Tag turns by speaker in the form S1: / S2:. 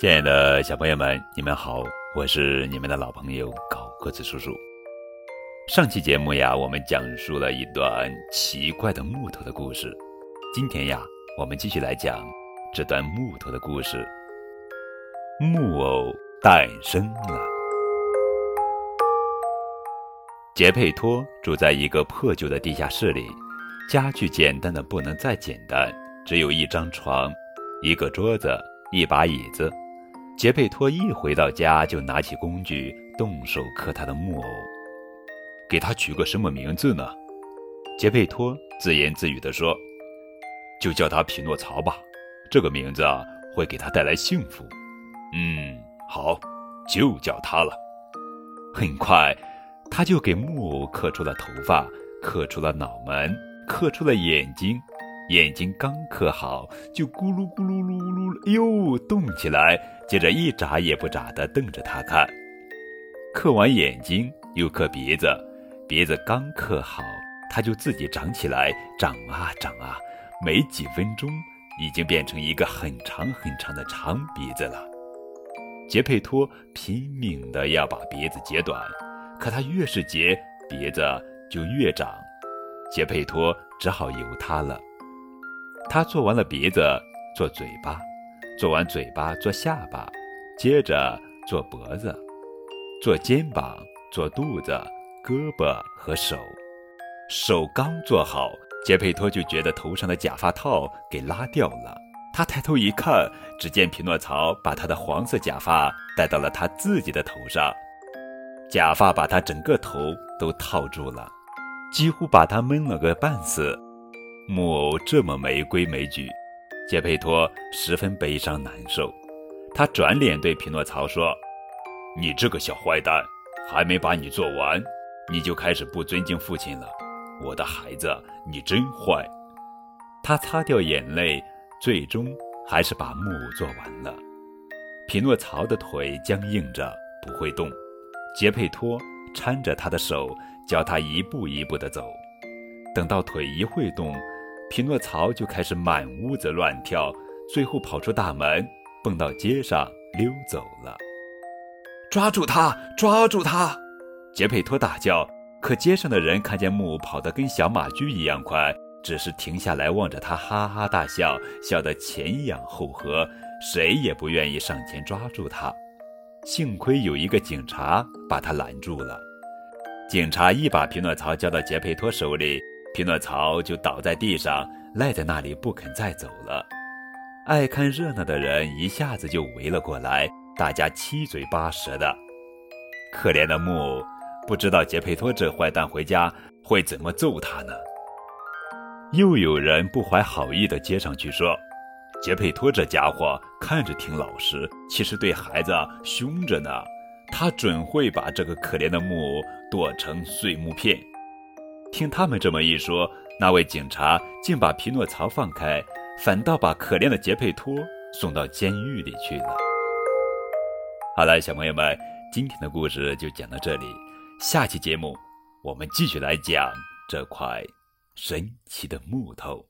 S1: 亲爱的小朋友们，你们好，我是你们的老朋友高个子叔叔。上期节目呀，我们讲述了一段奇怪的木头的故事。今天呀，我们继续来讲这段木头的故事。木偶诞生了。杰佩托住在一个破旧的地下室里，家具简单的不能再简单，只有一张床、一个桌子、一把椅子。杰佩托一回到家，就拿起工具动手刻他的木偶。给他取个什么名字呢？杰佩托自言自语地说：“就叫他匹诺曹吧，这个名字啊会给他带来幸福。”嗯，好，就叫他了。很快，他就给木偶刻出了头发，刻出了脑门，刻出了眼睛。眼睛刚刻好，就咕噜咕噜噜噜哎呦动起来，接着一眨也不眨地瞪着他看。刻完眼睛，又刻鼻子，鼻子刚刻好，它就自己长起来，长啊长啊，没几分钟，已经变成一个很长很长的长鼻子了。杰佩托拼命地要把鼻子截短，可他越是截，鼻子就越长，杰佩托只好由他了。他做完了鼻子，做嘴巴，做完嘴巴做下巴，接着做脖子，做肩膀，做肚子、胳膊和手。手刚做好，杰佩托就觉得头上的假发套给拉掉了。他抬头一看，只见匹诺曹把他的黄色假发戴到了他自己的头上，假发把他整个头都套住了，几乎把他闷了个半死。木偶这么没规没矩，杰佩托十分悲伤难受。他转脸对匹诺曹说：“你这个小坏蛋，还没把你做完，你就开始不尊敬父亲了。我的孩子，你真坏。”他擦掉眼泪，最终还是把木做完了。匹诺曹的腿僵硬着，不会动。杰佩托搀着他的手，教他一步一步地走。等到腿一会动，匹诺曹就开始满屋子乱跳，最后跑出大门，蹦到街上溜走了。抓住他！抓住他！杰佩托大叫。可街上的人看见木偶跑得跟小马驹一样快，只是停下来望着他，哈哈大笑，笑得前仰后合，谁也不愿意上前抓住他。幸亏有一个警察把他拦住了。警察一把匹诺曹交到杰佩托手里。匹诺曹就倒在地上，赖在那里不肯再走了。爱看热闹的人一下子就围了过来，大家七嘴八舌的。可怜的木偶不知道杰佩托这坏蛋回家会怎么揍他呢。又有人不怀好意的接上去说：“杰佩托这家伙看着挺老实，其实对孩子凶着呢。他准会把这个可怜的木偶剁成碎木片。”听他们这么一说，那位警察竟把匹诺曹放开，反倒把可怜的杰佩托送到监狱里去了。好了，小朋友们，今天的故事就讲到这里，下期节目我们继续来讲这块神奇的木头。